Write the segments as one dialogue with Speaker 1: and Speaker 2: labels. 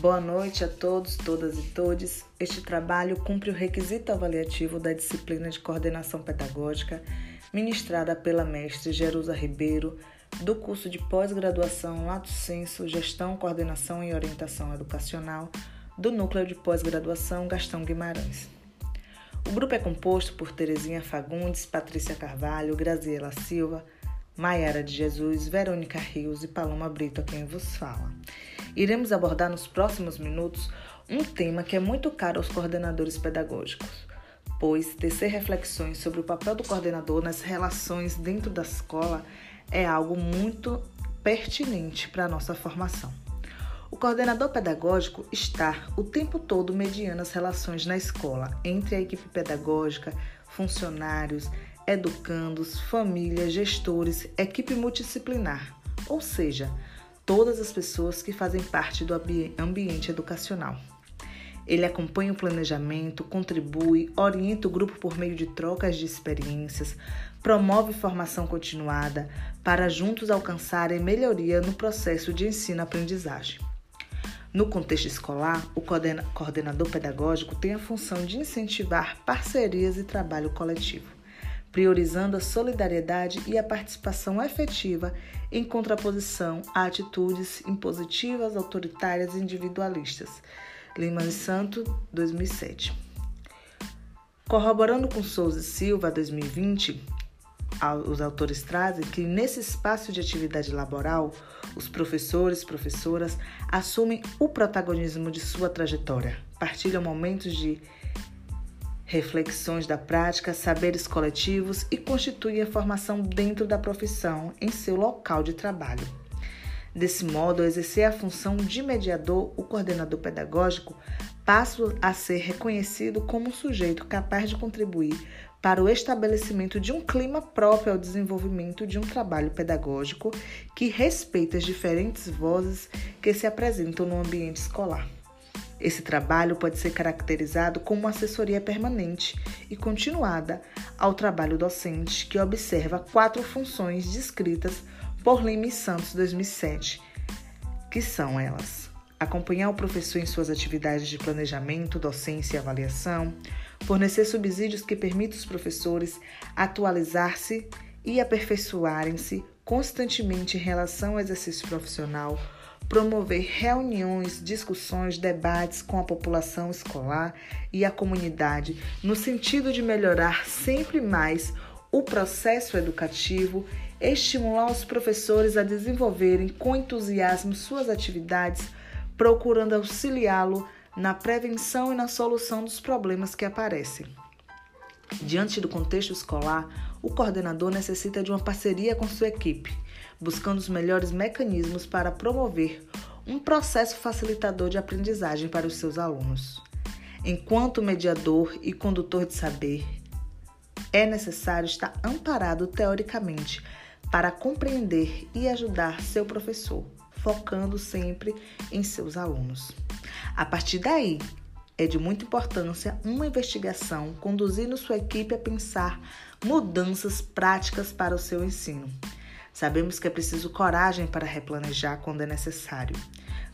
Speaker 1: Boa noite a todos, todas e todes. Este trabalho cumpre o requisito avaliativo da disciplina de coordenação pedagógica ministrada pela mestre Jerusa Ribeiro, do curso de pós-graduação Lato Senso Gestão, Coordenação e Orientação Educacional, do Núcleo de Pós-Graduação Gastão Guimarães. O grupo é composto por Terezinha Fagundes, Patrícia Carvalho, Graziela Silva, Maiara de Jesus, Verônica Rios e Paloma Brito, a quem vos fala. Iremos abordar nos próximos minutos um tema que é muito caro aos coordenadores pedagógicos, pois tecer reflexões sobre o papel do coordenador nas relações dentro da escola é algo muito pertinente para a nossa formação. O coordenador pedagógico está o tempo todo mediando as relações na escola entre a equipe pedagógica, funcionários, educandos, família, gestores, equipe multidisciplinar, ou seja, todas as pessoas que fazem parte do ambiente educacional. Ele acompanha o planejamento, contribui, orienta o grupo por meio de trocas de experiências, promove formação continuada para juntos alcançarem melhoria no processo de ensino-aprendizagem. No contexto escolar, o coordenador pedagógico tem a função de incentivar parcerias e trabalho coletivo priorizando a solidariedade e a participação efetiva em contraposição a atitudes impositivas, autoritárias e individualistas. Lima e Santo, 2007. Corroborando com Souza e Silva, 2020, os autores trazem que nesse espaço de atividade laboral, os professores professoras assumem o protagonismo de sua trajetória, partilham momentos de reflexões da prática, saberes coletivos e constitui a formação dentro da profissão em seu local de trabalho. Desse modo, ao exercer a função de mediador, o coordenador pedagógico passa a ser reconhecido como um sujeito capaz de contribuir para o estabelecimento de um clima próprio ao desenvolvimento de um trabalho pedagógico que respeita as diferentes vozes que se apresentam no ambiente escolar. Esse trabalho pode ser caracterizado como uma assessoria permanente e continuada ao trabalho docente, que observa quatro funções descritas por Lima Santos 2007, que são elas: acompanhar o professor em suas atividades de planejamento, docência e avaliação, fornecer subsídios que permitam os professores atualizar-se e aperfeiçoarem-se constantemente em relação ao exercício profissional promover reuniões, discussões, debates com a população escolar e a comunidade, no sentido de melhorar sempre mais o processo educativo, estimular os professores a desenvolverem com entusiasmo suas atividades, procurando auxiliá-lo na prevenção e na solução dos problemas que aparecem. Diante do contexto escolar, o coordenador necessita de uma parceria com sua equipe buscando os melhores mecanismos para promover um processo facilitador de aprendizagem para os seus alunos. Enquanto mediador e condutor de saber, é necessário estar amparado teoricamente para compreender e ajudar seu professor, focando sempre em seus alunos. A partir daí, é de muita importância uma investigação conduzindo sua equipe a pensar mudanças práticas para o seu ensino. Sabemos que é preciso coragem para replanejar quando é necessário.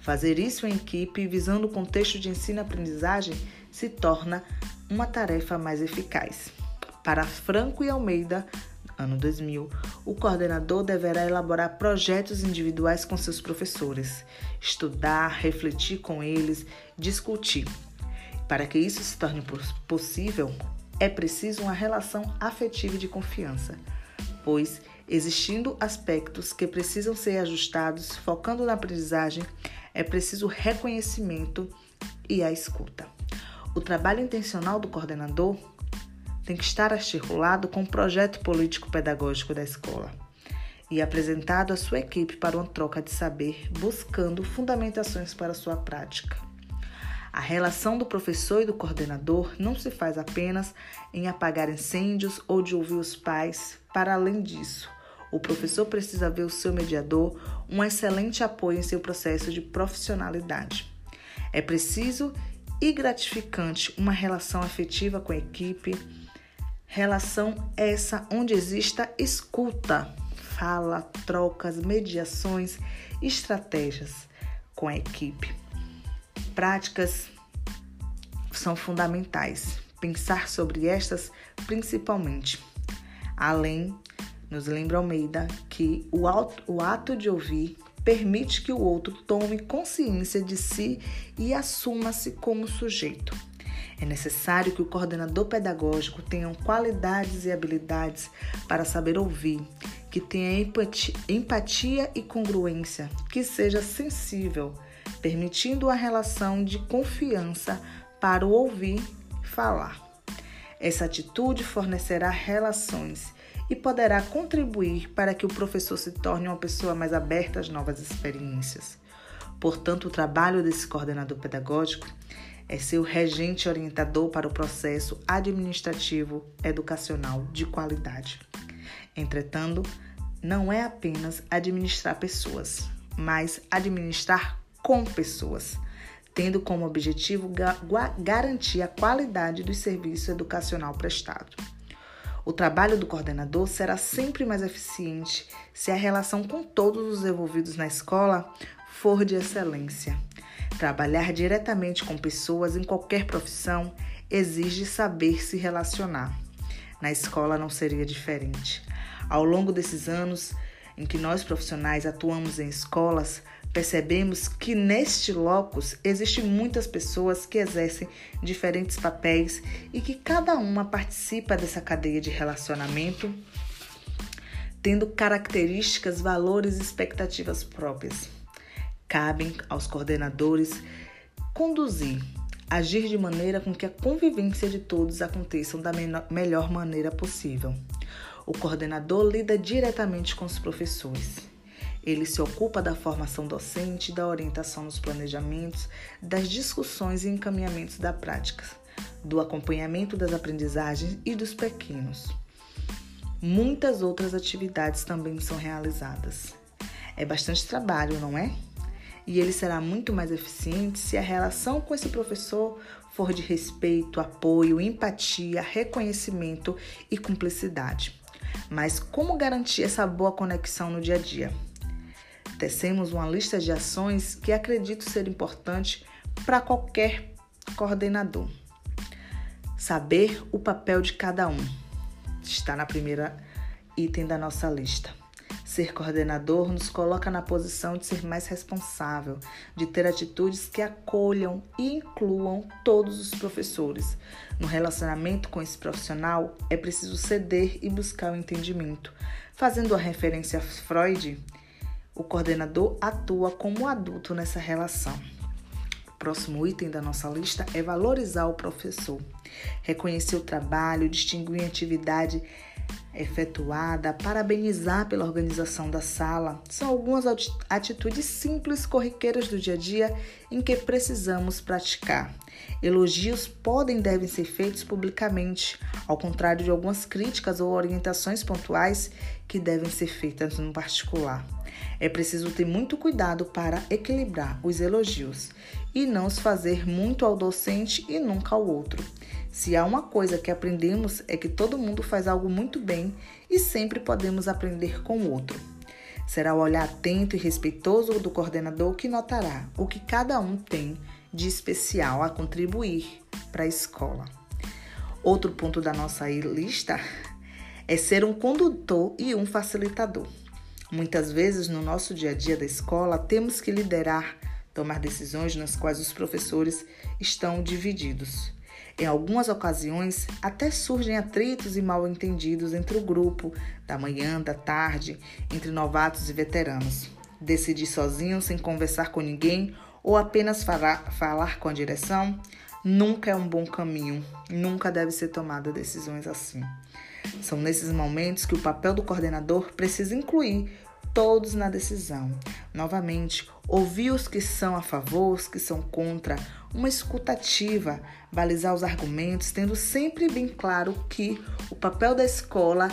Speaker 1: Fazer isso em equipe, visando o contexto de ensino-aprendizagem, se torna uma tarefa mais eficaz. Para Franco e Almeida, ano 2000, o coordenador deverá elaborar projetos individuais com seus professores, estudar, refletir com eles, discutir. Para que isso se torne possível, é preciso uma relação afetiva de confiança, pois Existindo aspectos que precisam ser ajustados, focando na aprendizagem, é preciso reconhecimento e a escuta. O trabalho intencional do coordenador tem que estar articulado com o projeto político-pedagógico da escola e apresentado à sua equipe para uma troca de saber, buscando fundamentações para sua prática. A relação do professor e do coordenador não se faz apenas em apagar incêndios ou de ouvir os pais. Para além disso, o professor precisa ver o seu mediador um excelente apoio em seu processo de profissionalidade. É preciso e gratificante uma relação afetiva com a equipe, relação essa onde exista escuta, fala, trocas, mediações, estratégias com a equipe. práticas são fundamentais. Pensar sobre estas principalmente. Além, nos lembra Almeida que o, o ato de ouvir permite que o outro tome consciência de si e assuma-se como sujeito. É necessário que o coordenador pedagógico tenha qualidades e habilidades para saber ouvir, que tenha empatia, e congruência, que seja sensível, permitindo a relação de confiança para o ouvir falar. Essa atitude fornecerá relações e poderá contribuir para que o professor se torne uma pessoa mais aberta às novas experiências. Portanto, o trabalho desse coordenador pedagógico é ser o regente orientador para o processo administrativo educacional de qualidade. Entretanto, não é apenas administrar pessoas, mas administrar com pessoas, tendo como objetivo garantir a qualidade do serviço educacional prestado. O trabalho do coordenador será sempre mais eficiente se a relação com todos os envolvidos na escola for de excelência. Trabalhar diretamente com pessoas em qualquer profissão exige saber se relacionar. Na escola não seria diferente. Ao longo desses anos em que nós profissionais atuamos em escolas, percebemos que neste locus existem muitas pessoas que exercem diferentes papéis e que cada uma participa dessa cadeia de relacionamento, tendo características, valores e expectativas próprias. Cabem aos coordenadores conduzir, agir de maneira com que a convivência de todos aconteça da melhor maneira possível. O coordenador lida diretamente com os professores ele se ocupa da formação docente, da orientação nos planejamentos, das discussões e encaminhamentos da prática, do acompanhamento das aprendizagens e dos pequenos. Muitas outras atividades também são realizadas. É bastante trabalho, não é? E ele será muito mais eficiente se a relação com esse professor for de respeito, apoio, empatia, reconhecimento e cumplicidade. Mas como garantir essa boa conexão no dia a dia? Tecemos uma lista de ações que acredito ser importante para qualquer coordenador. Saber o papel de cada um está na primeira item da nossa lista. Ser coordenador nos coloca na posição de ser mais responsável, de ter atitudes que acolham e incluam todos os professores. No relacionamento com esse profissional, é preciso ceder e buscar o entendimento. Fazendo a referência a Freud, o coordenador atua como adulto nessa relação. O próximo item da nossa lista é valorizar o professor, reconhecer o trabalho, distinguir a atividade efetuada, parabenizar pela organização da sala. São algumas atitudes simples, corriqueiras do dia a dia em que precisamos praticar. Elogios podem e devem ser feitos publicamente, ao contrário de algumas críticas ou orientações pontuais que devem ser feitas no particular. É preciso ter muito cuidado para equilibrar os elogios e não os fazer muito ao docente e nunca ao outro. Se há uma coisa que aprendemos é que todo mundo faz algo muito bem e sempre podemos aprender com o outro. Será o olhar atento e respeitoso do coordenador que notará o que cada um tem de especial a contribuir para a escola. Outro ponto da nossa lista é ser um condutor e um facilitador. Muitas vezes no nosso dia a dia da escola temos que liderar, tomar decisões nas quais os professores estão divididos. Em algumas ocasiões, até surgem atritos e mal-entendidos entre o grupo, da manhã, da tarde, entre novatos e veteranos. Decidir sozinho, sem conversar com ninguém ou apenas falar, falar com a direção, nunca é um bom caminho, nunca deve ser tomada decisões assim. São nesses momentos que o papel do coordenador precisa incluir todos na decisão. Novamente, ouvir os que são a favor, os que são contra, uma escutativa, balizar os argumentos, tendo sempre bem claro que o papel da escola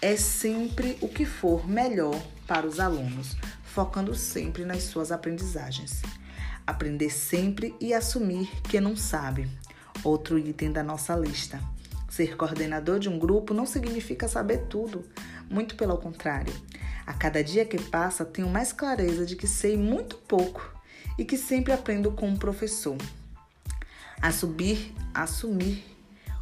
Speaker 1: é sempre o que for melhor para os alunos, focando sempre nas suas aprendizagens. Aprender sempre e assumir que não sabe. Outro item da nossa lista. Ser coordenador de um grupo não significa saber tudo, muito pelo contrário. A cada dia que passa, tenho mais clareza de que sei muito pouco e que sempre aprendo com o professor. Assumir, assumir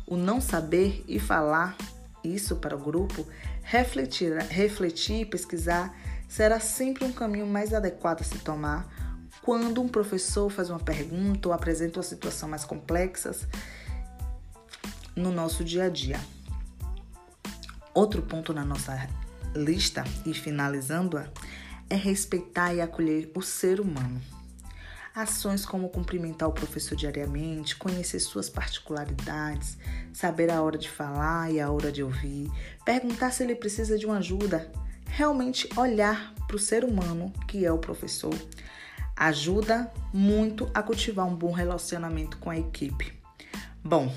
Speaker 1: o não saber e falar isso para o grupo, refletir, refletir e pesquisar será sempre um caminho mais adequado a se tomar quando um professor faz uma pergunta ou apresenta uma situação mais complexa no nosso dia a dia. Outro ponto na nossa lista, e finalizando-a, é respeitar e acolher o ser humano. Ações como cumprimentar o professor diariamente, conhecer suas particularidades, saber a hora de falar e a hora de ouvir, perguntar se ele precisa de uma ajuda, realmente olhar para o ser humano que é o professor, ajuda muito a cultivar um bom relacionamento com a equipe. Bom,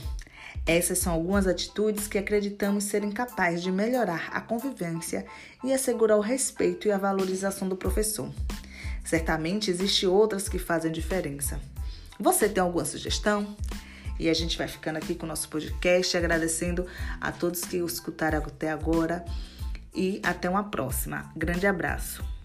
Speaker 1: essas são algumas atitudes que acreditamos serem capazes de melhorar a convivência e assegurar o respeito e a valorização do professor. Certamente existem outras que fazem diferença. Você tem alguma sugestão? E a gente vai ficando aqui com o nosso podcast, agradecendo a todos que o escutaram até agora e até uma próxima. Grande abraço.